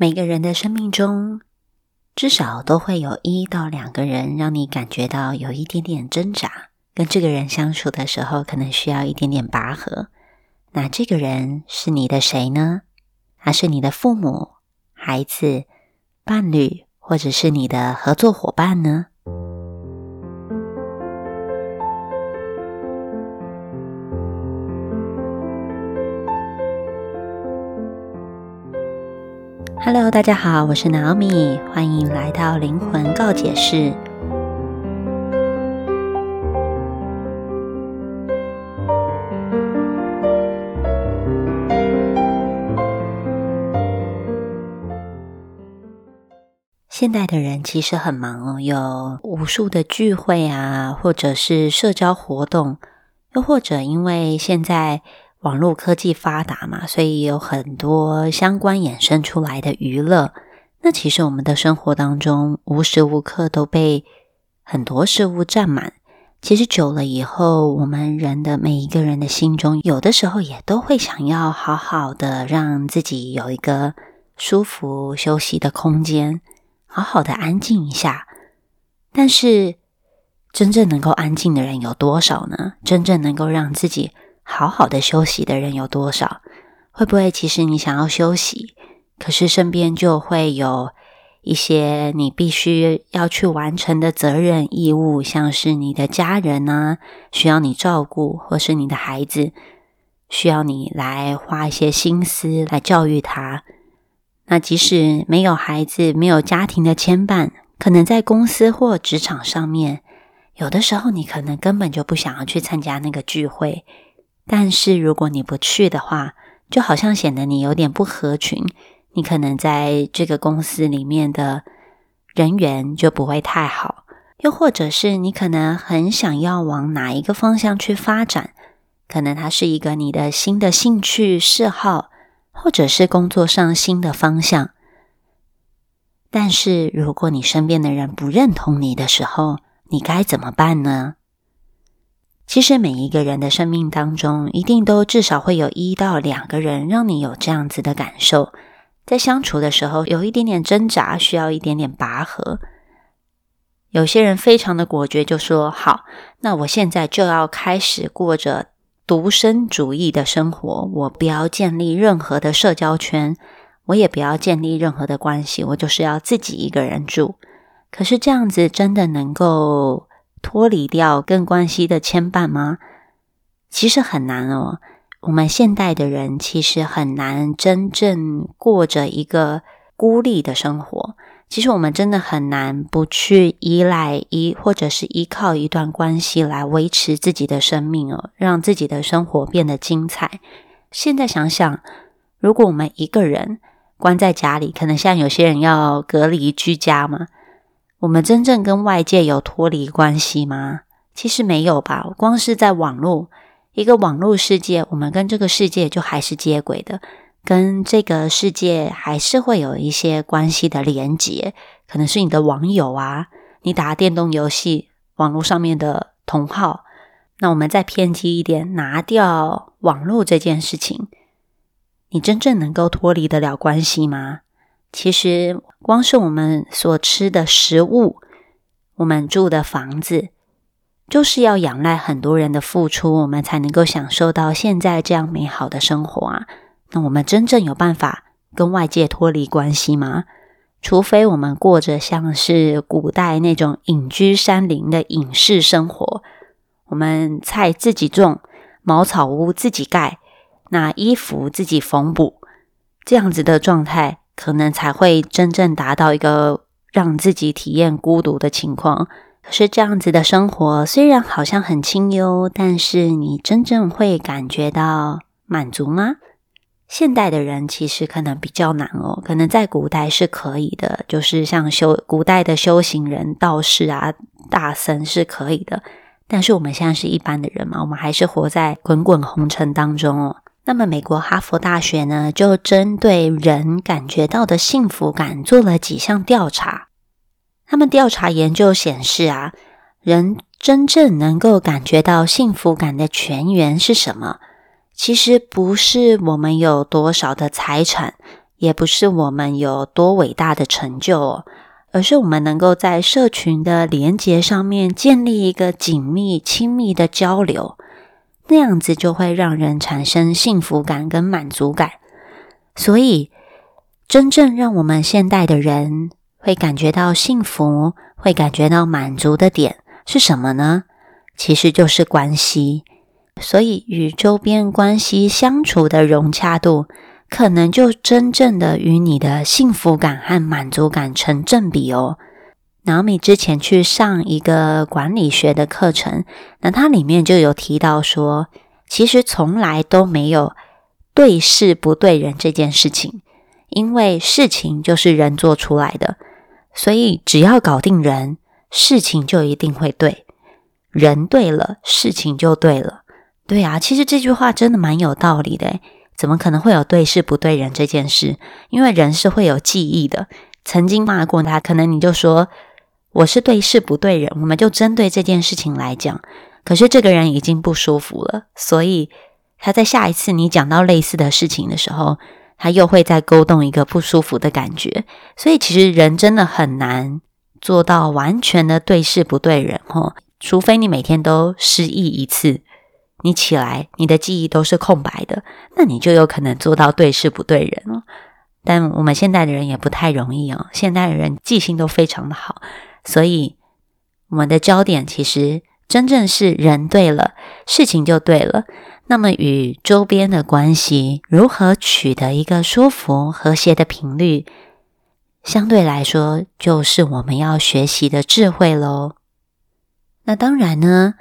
每个人的生命中，至少都会有一到两个人，让你感觉到有一点点挣扎。跟这个人相处的时候，可能需要一点点拔河。那这个人是你的谁呢？他是你的父母、孩子、伴侣，或者是你的合作伙伴呢？Hello，大家好，我是 Naomi，欢迎来到灵魂告解室。现代的人其实很忙哦，有无数的聚会啊，或者是社交活动，又或者因为现在。网络科技发达嘛，所以有很多相关衍生出来的娱乐。那其实我们的生活当中无时无刻都被很多事物占满。其实久了以后，我们人的每一个人的心中，有的时候也都会想要好好的让自己有一个舒服休息的空间，好好的安静一下。但是，真正能够安静的人有多少呢？真正能够让自己。好好的休息的人有多少？会不会其实你想要休息，可是身边就会有一些你必须要去完成的责任义务，像是你的家人呢，需要你照顾，或是你的孩子需要你来花一些心思来教育他。那即使没有孩子，没有家庭的牵绊，可能在公司或职场上面，有的时候你可能根本就不想要去参加那个聚会。但是如果你不去的话，就好像显得你有点不合群。你可能在这个公司里面的人缘就不会太好，又或者是你可能很想要往哪一个方向去发展，可能它是一个你的新的兴趣嗜好，或者是工作上新的方向。但是如果你身边的人不认同你的时候，你该怎么办呢？其实每一个人的生命当中，一定都至少会有一到两个人让你有这样子的感受，在相处的时候有一点点挣扎，需要一点点拔河。有些人非常的果决，就说：“好，那我现在就要开始过着独身主义的生活，我不要建立任何的社交圈，我也不要建立任何的关系，我就是要自己一个人住。”可是这样子真的能够？脱离掉跟关系的牵绊吗？其实很难哦。我们现代的人其实很难真正过着一个孤立的生活。其实我们真的很难不去依赖一或者是依靠一段关系来维持自己的生命哦，让自己的生活变得精彩。现在想想，如果我们一个人关在家里，可能像有些人要隔离居家嘛。我们真正跟外界有脱离关系吗？其实没有吧。光是在网络一个网络世界，我们跟这个世界就还是接轨的，跟这个世界还是会有一些关系的连接。可能是你的网友啊，你打电动游戏网络上面的同号。那我们再偏激一点，拿掉网络这件事情，你真正能够脱离得了关系吗？其实，光是我们所吃的食物，我们住的房子，就是要仰赖很多人的付出，我们才能够享受到现在这样美好的生活啊。那我们真正有办法跟外界脱离关系吗？除非我们过着像是古代那种隐居山林的隐士生活，我们菜自己种，茅草屋自己盖，那衣服自己缝补，这样子的状态。可能才会真正达到一个让自己体验孤独的情况。可是这样子的生活虽然好像很清幽，但是你真正会感觉到满足吗？现代的人其实可能比较难哦。可能在古代是可以的，就是像修古代的修行人、道士啊、大僧是可以的。但是我们现在是一般的人嘛，我们还是活在滚滚红尘当中哦。那么，美国哈佛大学呢，就针对人感觉到的幸福感做了几项调查。他们调查研究显示啊，人真正能够感觉到幸福感的泉源是什么？其实不是我们有多少的财产，也不是我们有多伟大的成就，而是我们能够在社群的连接上面建立一个紧密、亲密的交流，那样子就会让人产生幸福感跟满足感。所以，真正让我们现代的人会感觉到幸福、会感觉到满足的点是什么呢？其实就是关系。所以，与周边关系相处的融洽度。可能就真正的与你的幸福感和满足感成正比哦。然后你之前去上一个管理学的课程，那它里面就有提到说，其实从来都没有对事不对人这件事情，因为事情就是人做出来的，所以只要搞定人，事情就一定会对。人对了，事情就对了。对啊，其实这句话真的蛮有道理的。怎么可能会有对事不对人这件事？因为人是会有记忆的。曾经骂过他，可能你就说我是对事不对人，我们就针对这件事情来讲。可是这个人已经不舒服了，所以他在下一次你讲到类似的事情的时候，他又会再勾动一个不舒服的感觉。所以其实人真的很难做到完全的对事不对人，哦，除非你每天都失忆一次。你起来，你的记忆都是空白的，那你就有可能做到对事不对人了。但我们现代的人也不太容易哦，现代的人记性都非常的好，所以我们的焦点其实真正是人对了，事情就对了。那么与周边的关系如何取得一个舒服和谐的频率，相对来说就是我们要学习的智慧喽。那当然呢。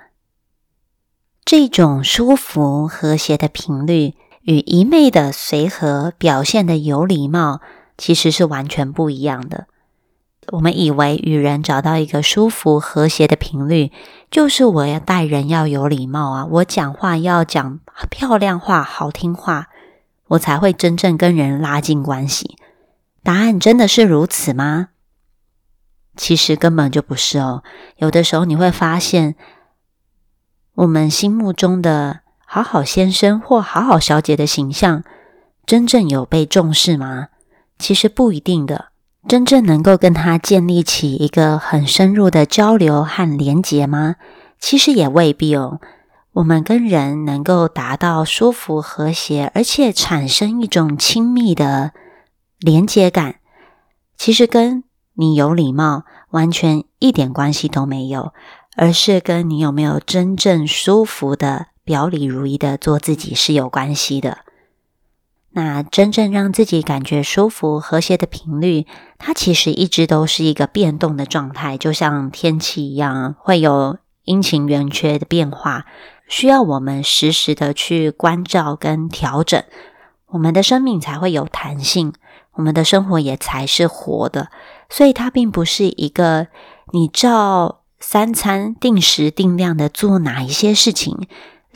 这种舒服和谐的频率，与一昧的随和表现的有礼貌，其实是完全不一样的。我们以为与人找到一个舒服和谐的频率，就是我要待人要有礼貌啊，我讲话要讲漂亮话、好听话，我才会真正跟人拉近关系。答案真的是如此吗？其实根本就不是哦。有的时候你会发现。我们心目中的好好先生或好好小姐的形象，真正有被重视吗？其实不一定的。真正能够跟他建立起一个很深入的交流和连结吗？其实也未必哦。我们跟人能够达到舒服和谐，而且产生一种亲密的连接感，其实跟你有礼貌完全一点关系都没有。而是跟你有没有真正舒服的表里如一的做自己是有关系的。那真正让自己感觉舒服和谐的频率，它其实一直都是一个变动的状态，就像天气一样，会有阴晴圆缺的变化，需要我们时时的去关照跟调整，我们的生命才会有弹性，我们的生活也才是活的。所以它并不是一个你照。三餐定时定量的做哪一些事情，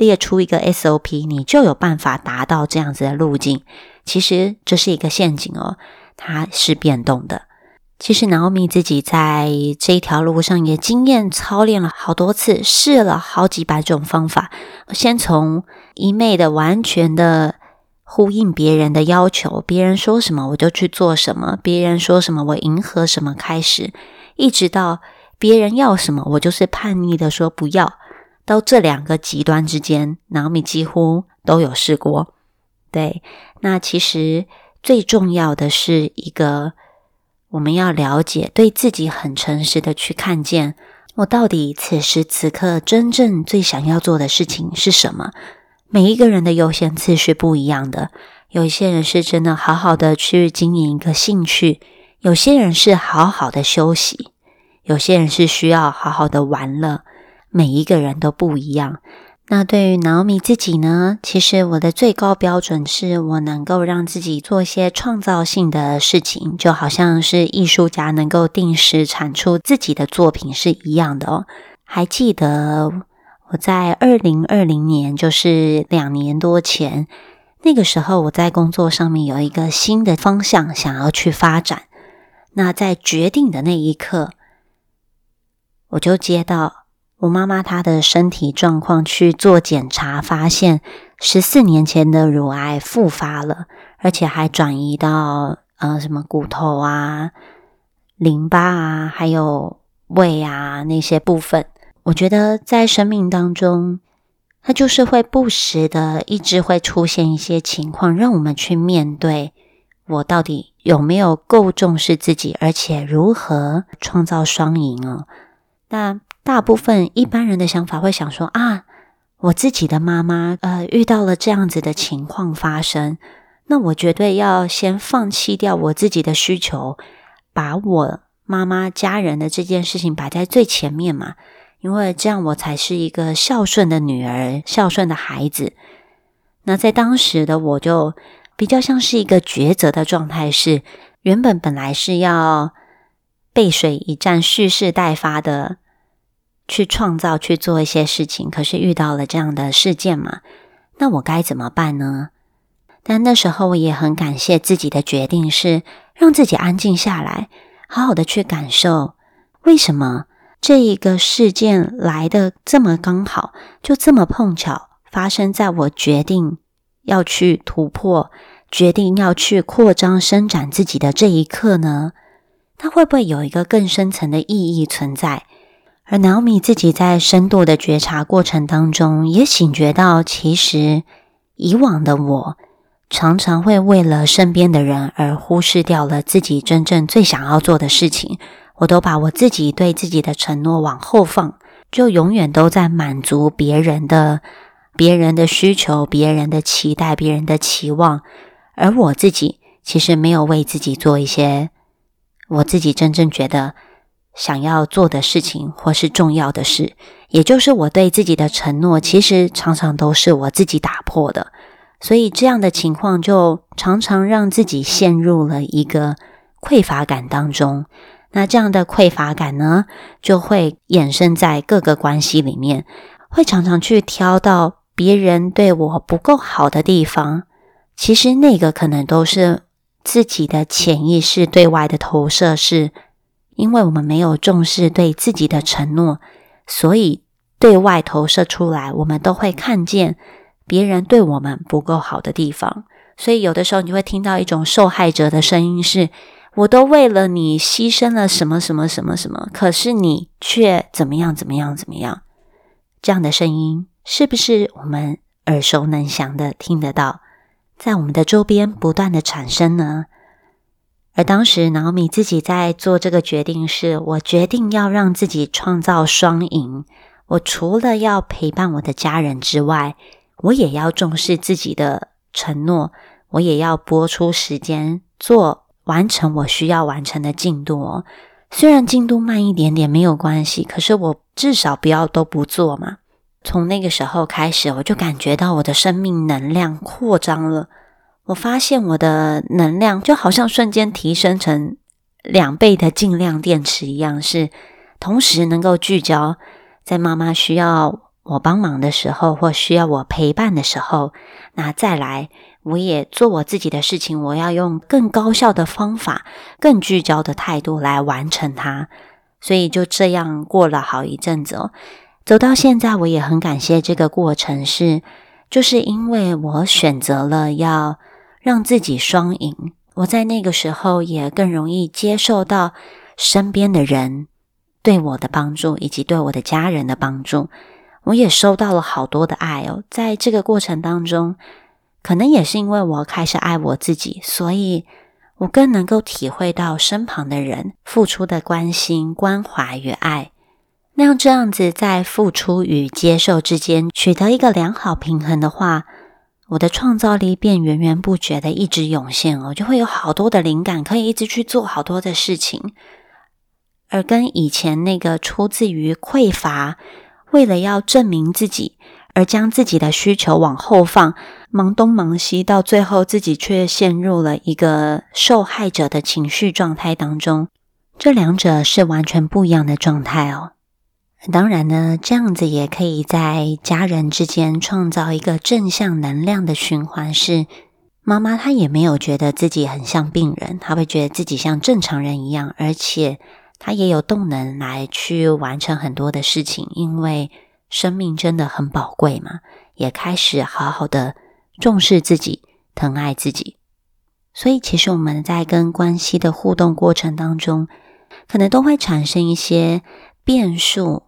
列出一个 SOP，你就有办法达到这样子的路径。其实这是一个陷阱哦，它是变动的。其实 Naomi 自己在这一条路上也经验操练了好多次，试了好几百种方法。先从一昧的完全的呼应别人的要求，别人说什么我就去做什么，别人说什么我迎合什么开始，一直到。别人要什么，我就是叛逆的说不要。到这两个极端之间，脑米几乎都有试过。对，那其实最重要的是一个，我们要了解，对自己很诚实的去看见，我到底此时此刻真正最想要做的事情是什么。每一个人的优先次序不一样的，有一些人是真的好好的去经营一个兴趣，有些人是好好的休息。有些人是需要好好的玩乐，每一个人都不一样。那对于 Naomi 自己呢？其实我的最高标准是我能够让自己做一些创造性的事情，就好像是艺术家能够定时产出自己的作品是一样的哦。还记得我在二零二零年，就是两年多前，那个时候我在工作上面有一个新的方向想要去发展。那在决定的那一刻。我就接到我妈妈她的身体状况去做检查，发现十四年前的乳癌复发了，而且还转移到呃什么骨头啊、淋巴啊，还有胃啊那些部分。我觉得在生命当中，它就是会不时的一直会出现一些情况，让我们去面对。我到底有没有够重视自己，而且如何创造双赢哦？那大部分一般人的想法会想说啊，我自己的妈妈呃遇到了这样子的情况发生，那我绝对要先放弃掉我自己的需求，把我妈妈家人的这件事情摆在最前面嘛，因为这样我才是一个孝顺的女儿，孝顺的孩子。那在当时的我就。比较像是一个抉择的状态，是原本本来是要背水一战、蓄势待发的去创造、去做一些事情，可是遇到了这样的事件嘛，那我该怎么办呢？但那时候我也很感谢自己的决定，是让自己安静下来，好好的去感受为什么这一个事件来的这么刚好，就这么碰巧发生在我决定要去突破。决定要去扩张、伸展自己的这一刻呢，它会不会有一个更深层的意义存在？而 Naomi 自己在深度的觉察过程当中，也醒觉到，其实以往的我常常会为了身边的人而忽视掉了自己真正最想要做的事情。我都把我自己对自己的承诺往后放，就永远都在满足别人的、别人的需求、别人的期待、别人的期望。而我自己其实没有为自己做一些我自己真正觉得想要做的事情，或是重要的事，也就是我对自己的承诺，其实常常都是我自己打破的。所以这样的情况就常常让自己陷入了一个匮乏感当中。那这样的匮乏感呢，就会衍生在各个关系里面，会常常去挑到别人对我不够好的地方。其实那个可能都是自己的潜意识对外的投射，是因为我们没有重视对自己的承诺，所以对外投射出来，我们都会看见别人对我们不够好的地方。所以有的时候你会听到一种受害者的声音：是我都为了你牺牲了什么什么什么什么，可是你却怎么样怎么样怎么样？这样的声音是不是我们耳熟能详的听得到？在我们的周边不断的产生呢，而当时脑米自己在做这个决定，是我决定要让自己创造双赢。我除了要陪伴我的家人之外，我也要重视自己的承诺，我也要拨出时间做完成我需要完成的进度哦。虽然进度慢一点点没有关系，可是我至少不要都不做嘛。从那个时候开始，我就感觉到我的生命能量扩张了。我发现我的能量就好像瞬间提升成两倍的净量电池一样，是同时能够聚焦在妈妈需要我帮忙的时候，或需要我陪伴的时候。那再来，我也做我自己的事情，我要用更高效的方法、更聚焦的态度来完成它。所以就这样过了好一阵子哦。走到现在，我也很感谢这个过程，是就是因为我选择了要让自己双赢，我在那个时候也更容易接受到身边的人对我的帮助，以及对我的家人的帮助。我也收到了好多的爱哦，在这个过程当中，可能也是因为我开始爱我自己，所以我更能够体会到身旁的人付出的关心、关怀与爱。那样这样子，在付出与接受之间取得一个良好平衡的话，我的创造力便源源不绝的一直涌现哦，就会有好多的灵感，可以一直去做好多的事情。而跟以前那个出自于匮乏，为了要证明自己而将自己的需求往后放，忙东忙西，到最后自己却陷入了一个受害者的情绪状态当中，这两者是完全不一样的状态哦。当然呢，这样子也可以在家人之间创造一个正向能量的循环。是妈妈她也没有觉得自己很像病人，她会觉得自己像正常人一样，而且她也有动能来去完成很多的事情。因为生命真的很宝贵嘛，也开始好好的重视自己，疼爱自己。所以，其实我们在跟关系的互动过程当中，可能都会产生一些变数、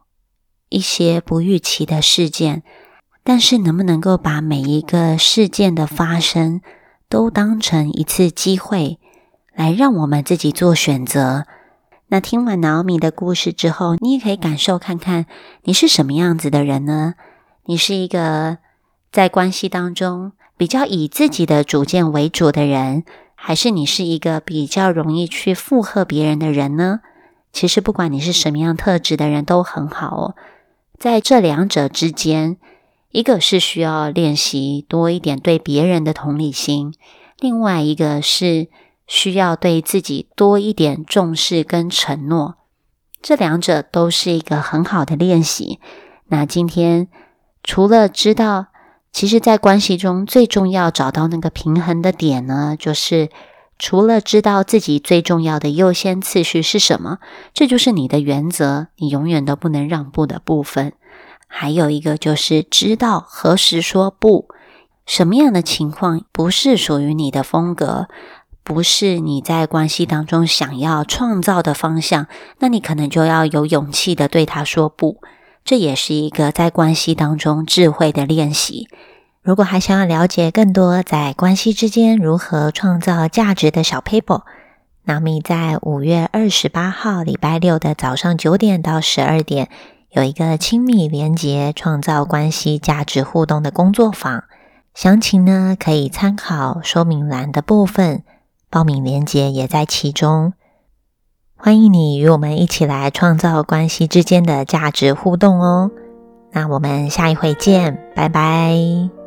一些不预期的事件。但是，能不能够把每一个事件的发生都当成一次机会，来让我们自己做选择？那听完脑米的故事之后，你也可以感受看看，你是什么样子的人呢？你是一个在关系当中比较以自己的主见为主的人，还是你是一个比较容易去附和别人的人呢？其实，不管你是什么样特质的人，都很好哦。在这两者之间。一个是需要练习多一点对别人的同理心，另外一个是需要对自己多一点重视跟承诺。这两者都是一个很好的练习。那今天除了知道，其实，在关系中最重要找到那个平衡的点呢，就是除了知道自己最重要的优先次序是什么，这就是你的原则，你永远都不能让步的部分。还有一个就是知道何时说不，什么样的情况不是属于你的风格，不是你在关系当中想要创造的方向，那你可能就要有勇气的对他说不。这也是一个在关系当中智慧的练习。如果还想要了解更多在关系之间如何创造价值的小 paper，那么在五月二十八号礼拜六的早上九点到十二点。有一个亲密连接、创造关系价值互动的工作坊，详情呢可以参考说明栏的部分，报名连接也在其中。欢迎你与我们一起来创造关系之间的价值互动哦。那我们下一回见，拜拜。